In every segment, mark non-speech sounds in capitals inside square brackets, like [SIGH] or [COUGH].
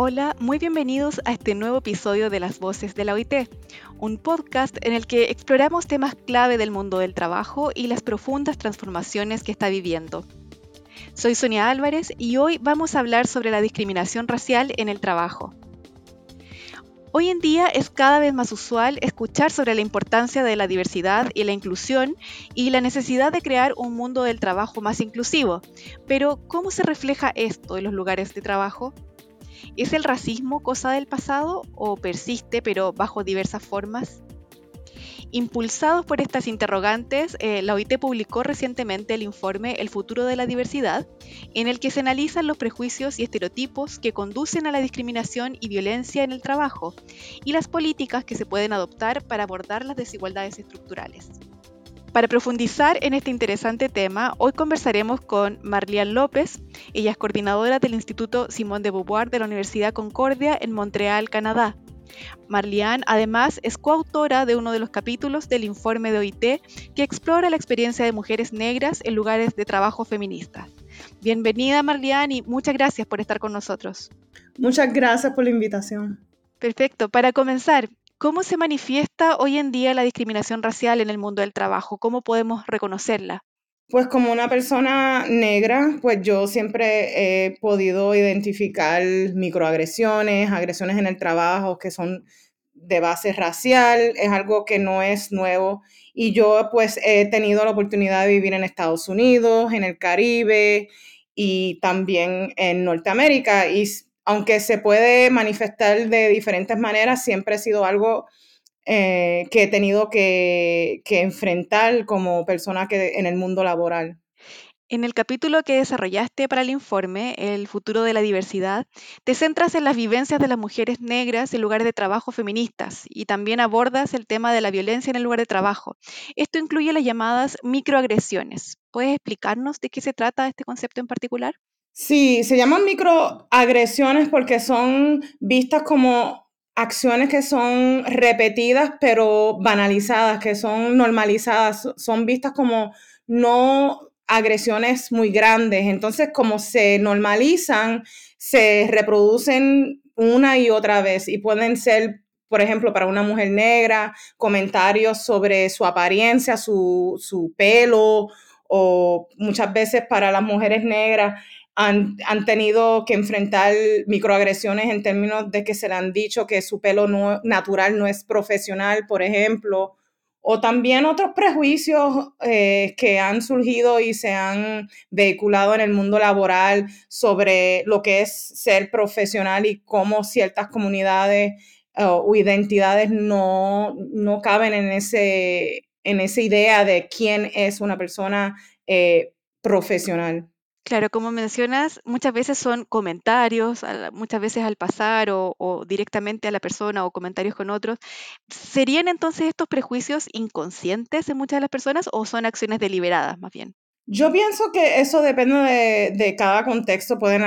Hola, muy bienvenidos a este nuevo episodio de Las Voces de la OIT, un podcast en el que exploramos temas clave del mundo del trabajo y las profundas transformaciones que está viviendo. Soy Sonia Álvarez y hoy vamos a hablar sobre la discriminación racial en el trabajo. Hoy en día es cada vez más usual escuchar sobre la importancia de la diversidad y la inclusión y la necesidad de crear un mundo del trabajo más inclusivo. Pero, ¿cómo se refleja esto en los lugares de trabajo? ¿Es el racismo cosa del pasado o persiste pero bajo diversas formas? Impulsados por estas interrogantes, eh, la OIT publicó recientemente el informe El futuro de la diversidad, en el que se analizan los prejuicios y estereotipos que conducen a la discriminación y violencia en el trabajo y las políticas que se pueden adoptar para abordar las desigualdades estructurales. Para profundizar en este interesante tema, hoy conversaremos con Marlian López. Ella es coordinadora del Instituto Simón de Beauvoir de la Universidad Concordia en Montreal, Canadá. Marlian además es coautora de uno de los capítulos del informe de OIT que explora la experiencia de mujeres negras en lugares de trabajo feministas. Bienvenida Marlian y muchas gracias por estar con nosotros. Muchas gracias por la invitación. Perfecto. Para comenzar, ¿Cómo se manifiesta hoy en día la discriminación racial en el mundo del trabajo? ¿Cómo podemos reconocerla? Pues como una persona negra, pues yo siempre he podido identificar microagresiones, agresiones en el trabajo que son de base racial, es algo que no es nuevo. Y yo pues he tenido la oportunidad de vivir en Estados Unidos, en el Caribe y también en Norteamérica. Y aunque se puede manifestar de diferentes maneras, siempre ha sido algo eh, que he tenido que, enfrentar como persona que, en el mundo laboral. En el capítulo que desarrollaste para el informe, El futuro de la diversidad, te centras en las vivencias de las mujeres negras en lugares de trabajo feministas y también abordas el tema de la violencia en el lugar de trabajo. Esto incluye las llamadas microagresiones. ¿Puedes explicarnos de qué se trata este concepto en particular? Sí, se llaman microagresiones porque son vistas como acciones que son repetidas pero banalizadas, que son normalizadas, son vistas como no agresiones muy grandes. Entonces, como se normalizan, se reproducen una y otra vez y pueden ser, por ejemplo, para una mujer negra, comentarios sobre su apariencia, su, su pelo, o muchas veces para las mujeres negras han, tenido que enfrentar microagresiones en términos de que se le han dicho que su pelo no, natural no es profesional, por ejemplo, o también otros prejuicios eh, que han surgido y se han vehiculado en el mundo laboral sobre lo que es ser profesional y cómo ciertas comunidades eh, o identidades no, no caben en, ese, en esa idea de quién es una persona eh, profesional. Claro, como mencionas, muchas veces son comentarios, muchas veces al pasar o, o directamente a la persona o comentarios con otros. ¿Serían entonces estos prejuicios inconscientes en muchas de las personas o son acciones deliberadas más bien? Yo pienso que eso depende de, de cada contexto. Pueden,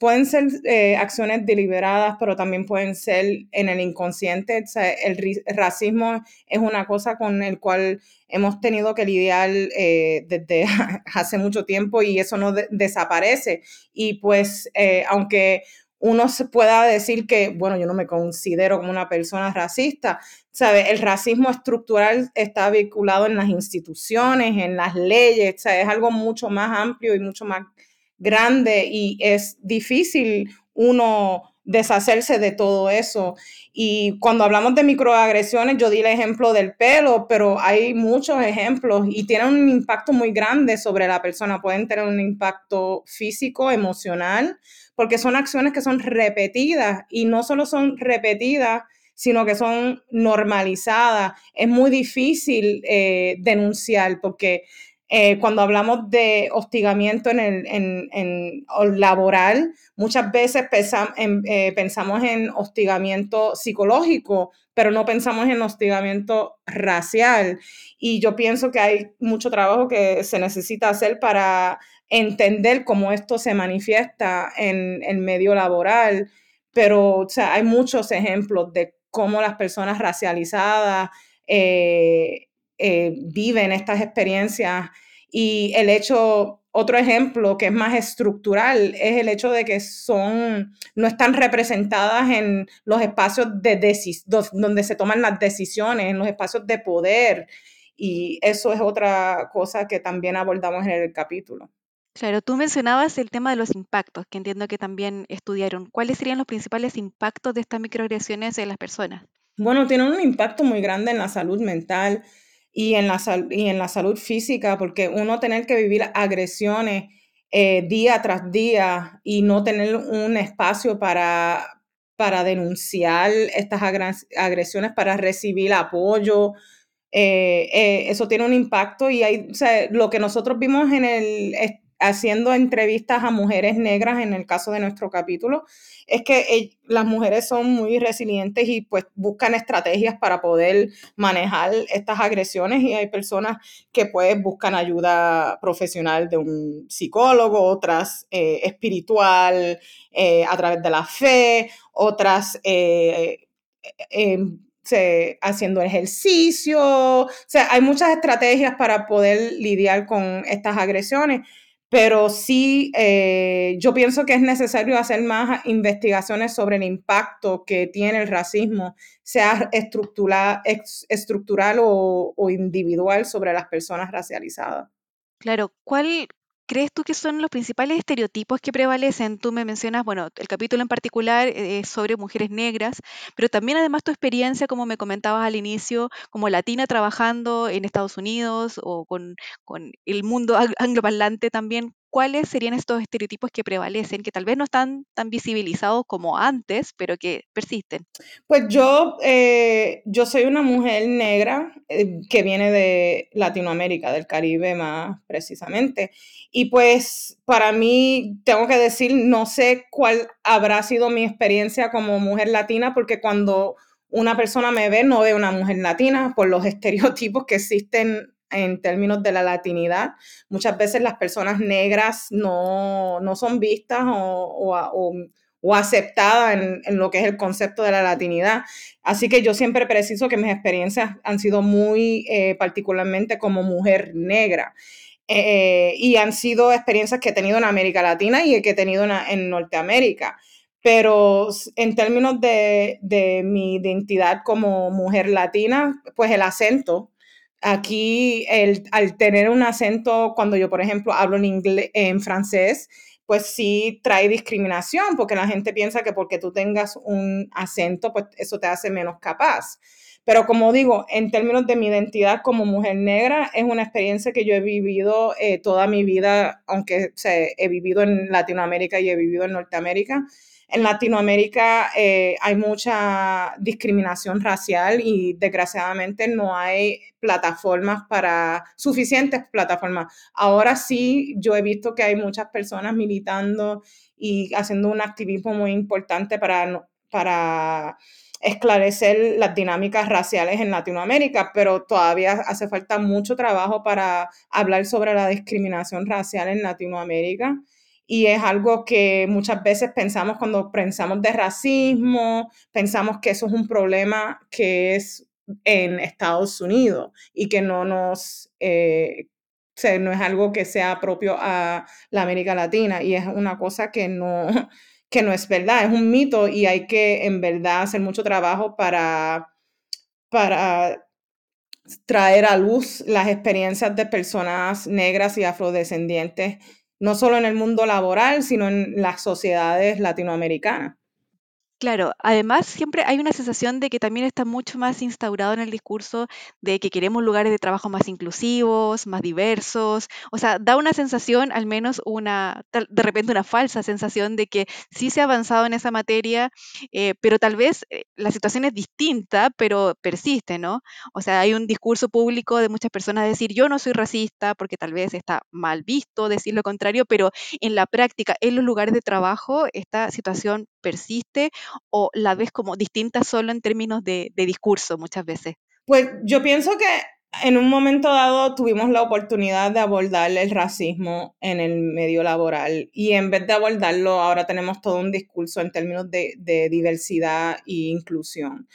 pueden ser eh, acciones deliberadas, pero también pueden ser en el inconsciente. El, racismo es una cosa con el cual hemos tenido que lidiar eh, desde [LAUGHS] hace mucho tiempo y eso no desaparece. Y pues, eh, aunque uno se pueda decir que, bueno, yo no me considero como una persona racista, ¿sabe? El racismo estructural está vinculado en las instituciones, en las leyes. Es algo mucho más amplio y mucho más grande y es difícil uno deshacerse de todo eso. Y cuando hablamos de microagresiones, yo di el ejemplo del pelo, pero hay muchos ejemplos y tienen un impacto muy grande sobre la persona. Pueden tener un impacto físico, emocional, porque son acciones que son repetidas y no solo son repetidas, sino que son normalizadas. Es muy difícil eh, denunciar porque eh, cuando hablamos de hostigamiento en el en, laboral, muchas veces eh, pensamos en hostigamiento psicológico, pero no pensamos en hostigamiento racial. Y yo pienso que hay mucho trabajo que se necesita hacer para entender cómo esto se manifiesta en el medio laboral, pero hay muchos ejemplos de cómo las personas racializadas eh, eh, viven estas experiencias y el hecho otro ejemplo que es más estructural es el hecho de que son, no están representadas en los espacios de donde se toman las decisiones, en los espacios de poder. Y eso es otra cosa que también abordamos en el capítulo. Claro, tú mencionabas el tema de los impactos, que entiendo que también estudiaron. ¿Cuáles serían los principales impactos de estas microagresiones en las personas? Bueno, tienen un impacto muy grande en la salud mental y en la, y en la salud física, porque uno tener que vivir agresiones eh, día tras día y no tener un espacio para, para denunciar estas agresiones, para recibir apoyo, eh, eh, eso tiene un impacto y hay, lo que nosotros vimos en el haciendo entrevistas a mujeres negras en el caso de nuestro capítulo, es que las mujeres son muy resilientes y pues buscan estrategias para poder manejar estas agresiones y hay personas que pues buscan ayuda profesional de un psicólogo, otras eh, espiritual eh, a través de la fe, otras... Eh, haciendo ejercicio, o sea, hay muchas estrategias para poder lidiar con estas agresiones pero sí eh, yo pienso que es necesario hacer más investigaciones sobre el impacto que tiene el racismo, sea estructural, estructural o, o individual sobre las personas racializadas. Claro, ¿cuál crees tú que son los principales estereotipos que prevalecen? Tú me mencionas, bueno, el capítulo en particular eh, es sobre mujeres negras, pero también además tu experiencia, como me comentabas al inicio, como latina trabajando en Estados Unidos o con, con el mundo [LAUGHS] angloparlante también. ¿Cuáles serían estos estereotipos que prevalecen, que tal vez no están tan visibilizados como antes, pero que persisten? Pues yo, eh, yo soy una mujer negra eh, que viene de Latinoamérica, del Caribe más precisamente. Y pues para mí, tengo que decir, no sé cuál habrá sido mi experiencia como mujer latina, porque cuando una persona me ve, no ve una mujer latina por los [LAUGHS] estereotipos que existen en términos de la latinidad. Muchas veces las personas negras no, son vistas o, aceptadas en, lo que es el concepto de la latinidad. Así que yo siempre preciso que mis experiencias han sido muy eh, particularmente como mujer negra. Eh, y han sido experiencias que he tenido en América Latina y que he tenido en, Norteamérica. Pero en términos de, de mi identidad como mujer latina, pues el acento Aquí, el, al tener un acento, cuando yo, por ejemplo, hablo en, inglés, en francés, pues sí trae discriminación, porque la gente piensa que porque tú tengas un acento, pues eso te hace menos capaz. Pero como digo, en términos de mi identidad como mujer negra, es una experiencia que yo he vivido eh, toda mi vida, aunque he vivido en Latinoamérica y he vivido en Norteamérica en Latinoamérica eh, hay mucha discriminación racial y desgraciadamente no hay plataformas para, suficientes plataformas. Ahora sí, yo he visto que hay muchas personas militando y haciendo un activismo muy importante para, para esclarecer las dinámicas raciales en Latinoamérica, pero todavía hace falta mucho trabajo para hablar sobre la discriminación racial en Latinoamérica y es algo que muchas veces pensamos cuando pensamos de racismo, pensamos que eso es un problema que es en Estados Unidos y que no nos... Eh, no es algo que sea propio a la América Latina y es una cosa que no, [LAUGHS] que no es verdad, es un mito y hay que en verdad hacer mucho trabajo para, para traer a luz las experiencias de personas negras y afrodescendientes no solo en el mundo laboral, sino en las sociedades latinoamericanas. Claro, además siempre hay una sensación de que también está mucho más instaurado en el discurso de que queremos lugares de trabajo más inclusivos, más diversos. O sea, da una sensación, al menos una, de repente una falsa sensación de que sí se ha avanzado en esa materia, eh, pero tal vez eh, la situación es distinta, pero persiste, ¿no? O sea, hay un discurso público de muchas personas decir yo no soy racista porque tal vez está mal visto decir lo contrario, pero en la práctica, en los lugares de trabajo, esta situación persiste o la ves como distinta solo en términos de, discurso muchas veces? Pues yo pienso que en un momento dado tuvimos la oportunidad de abordar el racismo en el medio laboral y en vez de abordarlo ahora tenemos todo un discurso en términos de, diversidad e inclusión.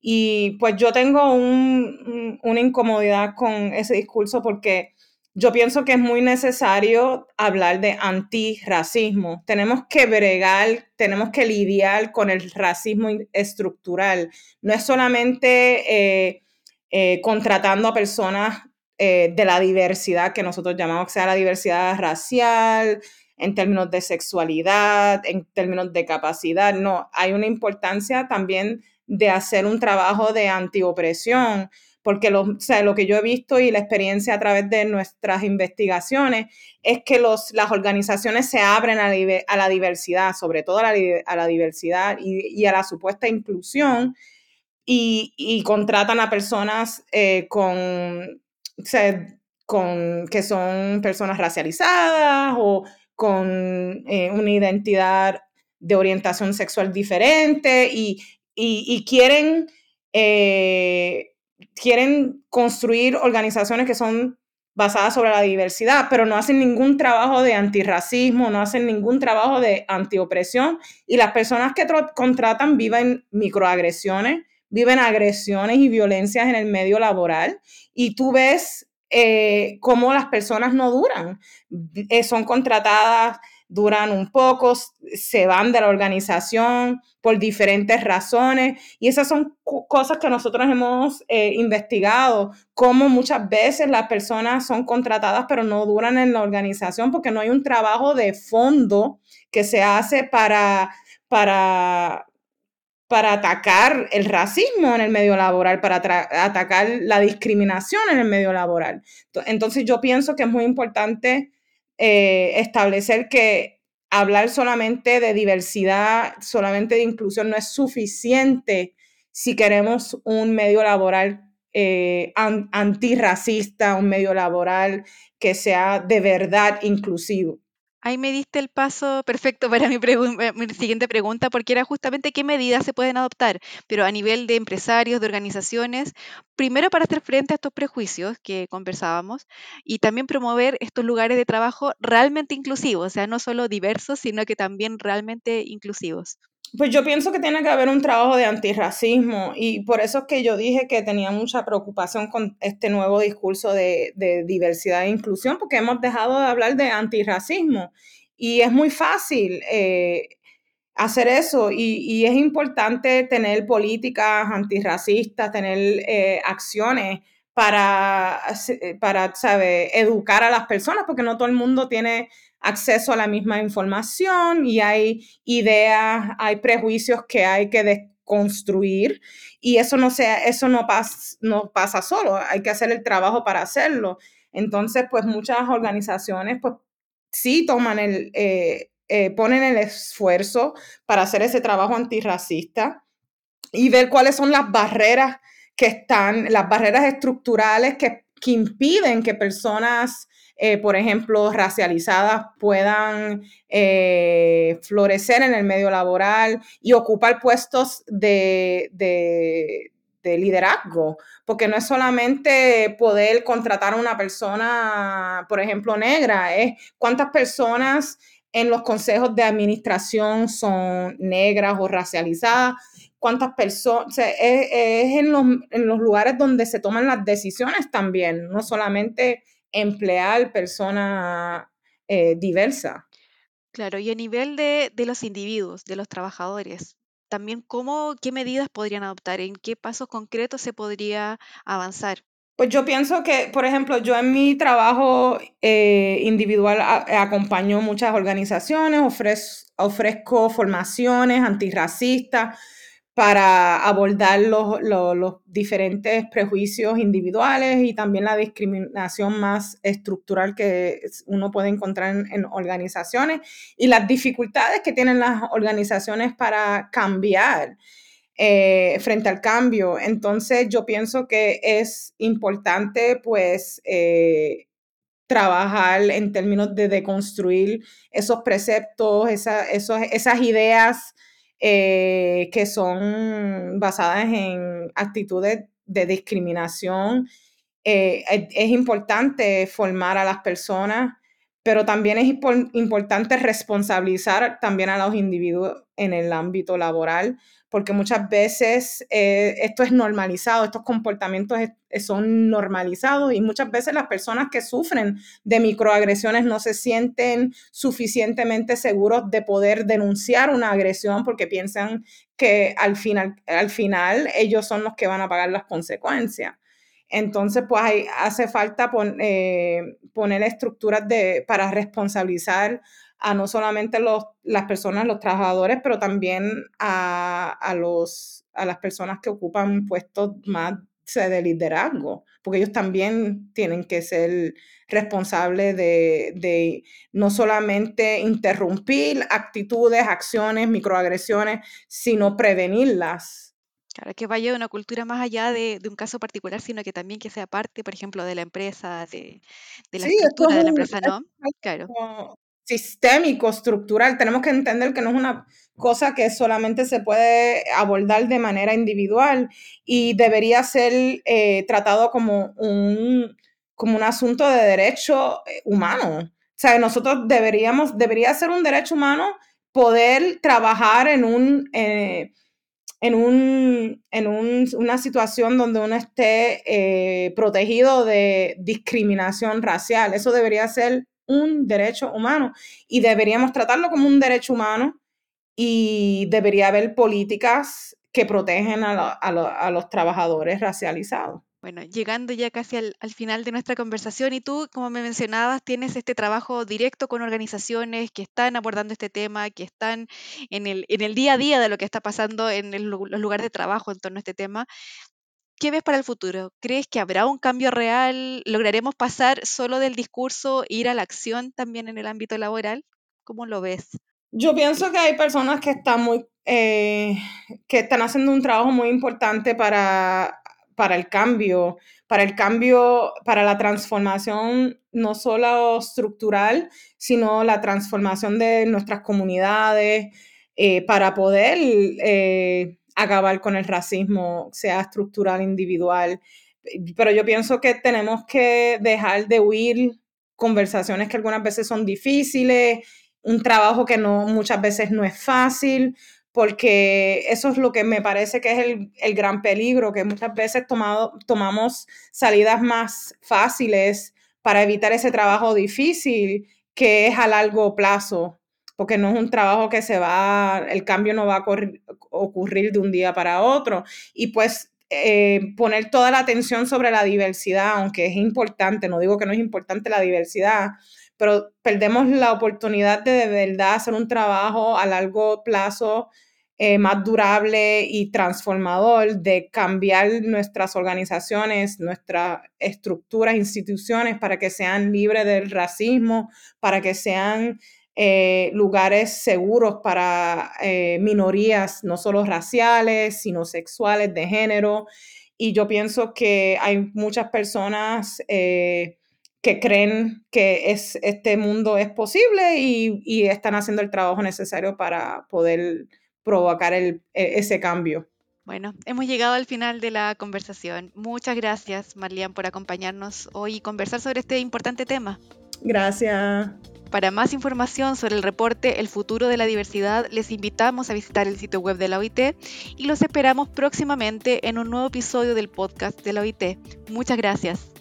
Y pues yo tengo una incomodidad con ese discurso porque yo pienso que es muy necesario hablar de antirracismo. Tenemos que bregar, tenemos que lidiar con el racismo estructural. No es solamente eh, eh, contratando a personas eh, de la diversidad que nosotros llamamos que sea la diversidad racial, en términos de sexualidad, en términos de capacidad. No, hay una importancia también de hacer un trabajo de antiopresión porque lo, lo que yo he visto y la experiencia a través de nuestras investigaciones es que los, las organizaciones se abren a, la diversidad, sobre todo a la, diversidad y, a la supuesta inclusión, y, contratan a personas eh, con, con, que son personas racializadas o con eh, una identidad de orientación sexual diferente y, quieren eh, quieren construir organizaciones que son basadas sobre la diversidad, pero no hacen ningún trabajo de antirracismo, no hacen ningún trabajo de antiopresión y las personas que contratan viven microagresiones, viven agresiones y violencias en el medio laboral y tú ves eh, cómo las personas no duran, eh, son contratadas duran un poco, se van de la organización por diferentes razones. Y esas son cosas que nosotros hemos eh, investigado, cómo muchas veces las personas son contratadas pero no duran en la organización porque no hay un trabajo de fondo que se hace para, para, para atacar el racismo en el medio laboral, para atacar la discriminación en el medio laboral. Entonces yo pienso que es muy importante eh, establecer que hablar solamente de diversidad, solamente de inclusión no es suficiente si queremos un medio laboral eh, antirracista, un medio laboral que sea de verdad inclusivo. Ahí me diste el paso perfecto para mi, eh, mi, siguiente pregunta, porque era justamente qué medidas se pueden adoptar, pero a nivel de empresarios, de organizaciones, primero para hacer frente a estos prejuicios que conversábamos y también promover estos lugares de trabajo realmente inclusivos, o sea, no solo diversos, sino que también realmente inclusivos. Pues yo pienso que tiene que haber un trabajo de antirracismo y por eso es que yo dije que tenía mucha preocupación con este nuevo discurso de, diversidad e inclusión, porque hemos dejado de hablar de antirracismo y es muy fácil eh, hacer eso y, es importante tener políticas antirracistas, tener eh, acciones para, para, ¿sabe?, educar a las personas, porque no todo el mundo tiene acceso a la misma información y hay ideas, hay prejuicios que hay que desconstruir y eso no, sea, eso no, no pasa solo, hay que hacer el trabajo para hacerlo. Entonces, pues muchas organizaciones, pues sí toman el, eh, eh, ponen el esfuerzo para hacer ese trabajo antirracista y ver cuáles son las barreras que están, las barreras estructurales que, que impiden que personas eh, por ejemplo, racializadas puedan eh, florecer en el medio laboral y ocupar puestos de, liderazgo, porque no es solamente poder contratar a una persona, por ejemplo, negra, es cuántas personas en los consejos de administración son negras o racializadas, cuántas personas, es, en, los, en, los, lugares donde se toman las decisiones también, no solamente emplear personas eh, diversas. Claro, y a nivel de, los individuos, de los trabajadores, también cómo, qué medidas podrían adoptar, en qué pasos concretos se podría avanzar. Pues yo pienso que, por ejemplo, yo en mi trabajo eh, individual acompaño muchas organizaciones, ofrezco formaciones antirracistas, para abordar los, diferentes prejuicios individuales y también la discriminación más estructural que uno puede encontrar en, organizaciones y las dificultades que tienen las organizaciones para cambiar. Eh, frente al cambio. Entonces, yo pienso que es importante, pues, eh, trabajar en términos de deconstruir esos preceptos, esas ideas eh, que son basadas en actitudes de discriminación. Eh, es, importante formar a las personas pero también es importante responsabilizar también a los individuos en el ámbito laboral, porque muchas veces eh, esto es normalizado, estos comportamientos son normalizados y muchas veces las personas que sufren de microagresiones no se sienten suficientemente seguros de poder denunciar una agresión porque piensan que al final, al final ellos son los que van a pagar las consecuencias. Entonces, pues ahí hace falta eh, poner estructuras de, para responsabilizar a no solamente los, las personas, los trabajadores, pero también a, los, a las personas que ocupan puestos más de liderazgo, porque ellos también tienen que ser responsables de, de, no solamente interrumpir actitudes, acciones, microagresiones, sino prevenirlas. Claro, que vaya de una cultura más allá de, un caso particular, sino que también que sea parte, por ejemplo, de la empresa, de, la estructura de la empresa, ¿no? Claro. Sistémico, estructural. Tenemos que entender que no es una cosa que solamente se puede abordar de manera individual y debería ser eh, tratado como un, como un asunto de derecho eh, humano. O sea, nosotros deberíamos, debería ser un derecho humano poder trabajar en un... Eh, en, un, en un, una situación donde uno esté eh, protegido de discriminación racial. Eso debería ser un derecho humano y deberíamos tratarlo como un derecho humano y debería haber políticas que protegen a, a los trabajadores racializados. Bueno, llegando ya casi al, final de nuestra conversación y tú, como me mencionabas, tienes este trabajo directo con organizaciones que están abordando este tema, que están en el, día a día de lo que está pasando en los lugares de trabajo en torno a este tema. ¿Qué ves para el futuro? ¿Crees que habrá un cambio real? ¿Lograremos pasar solo del discurso, ir a la acción también en el ámbito laboral? ¿Cómo lo ves? Yo pienso que hay personas que están muy, eh, que están haciendo un trabajo muy importante para para el cambio, para el cambio, para la transformación no solo estructural, sino la transformación de nuestras comunidades, eh, para poder eh, acabar con el racismo, sea estructural, individual. Pero yo pienso que tenemos que dejar de huir conversaciones que algunas veces son difíciles, un trabajo que no muchas veces no es fácil, porque eso es lo que me parece que es el, gran peligro, que muchas veces tomado, tomamos salidas más fáciles para evitar ese trabajo difícil que es a largo plazo, porque no es un trabajo que se va, el cambio no va a ocurrir de un día para otro. Y pues eh, poner toda la atención sobre la diversidad, aunque es importante, no digo que no es importante la diversidad, pero perdemos la oportunidad de de verdad hacer un trabajo a largo plazo eh, más durable y transformador de cambiar nuestras organizaciones, nuestras estructuras, instituciones para que sean libres del racismo, para que sean eh, lugares seguros para eh, minorías, no solo raciales, sino sexuales, de género. Y yo pienso que hay muchas personas que creen que es, este mundo es posible y, y están haciendo el trabajo necesario para poder provocar el, e, ese cambio. Bueno, hemos llegado al final de la conversación. Muchas gracias, Marlian, por acompañarnos hoy y conversar sobre este importante tema. Gracias. Para más información sobre el reporte El futuro de la diversidad, les invitamos a visitar el sitio web de la OIT y los esperamos próximamente en un nuevo episodio del podcast de la OIT. Muchas gracias.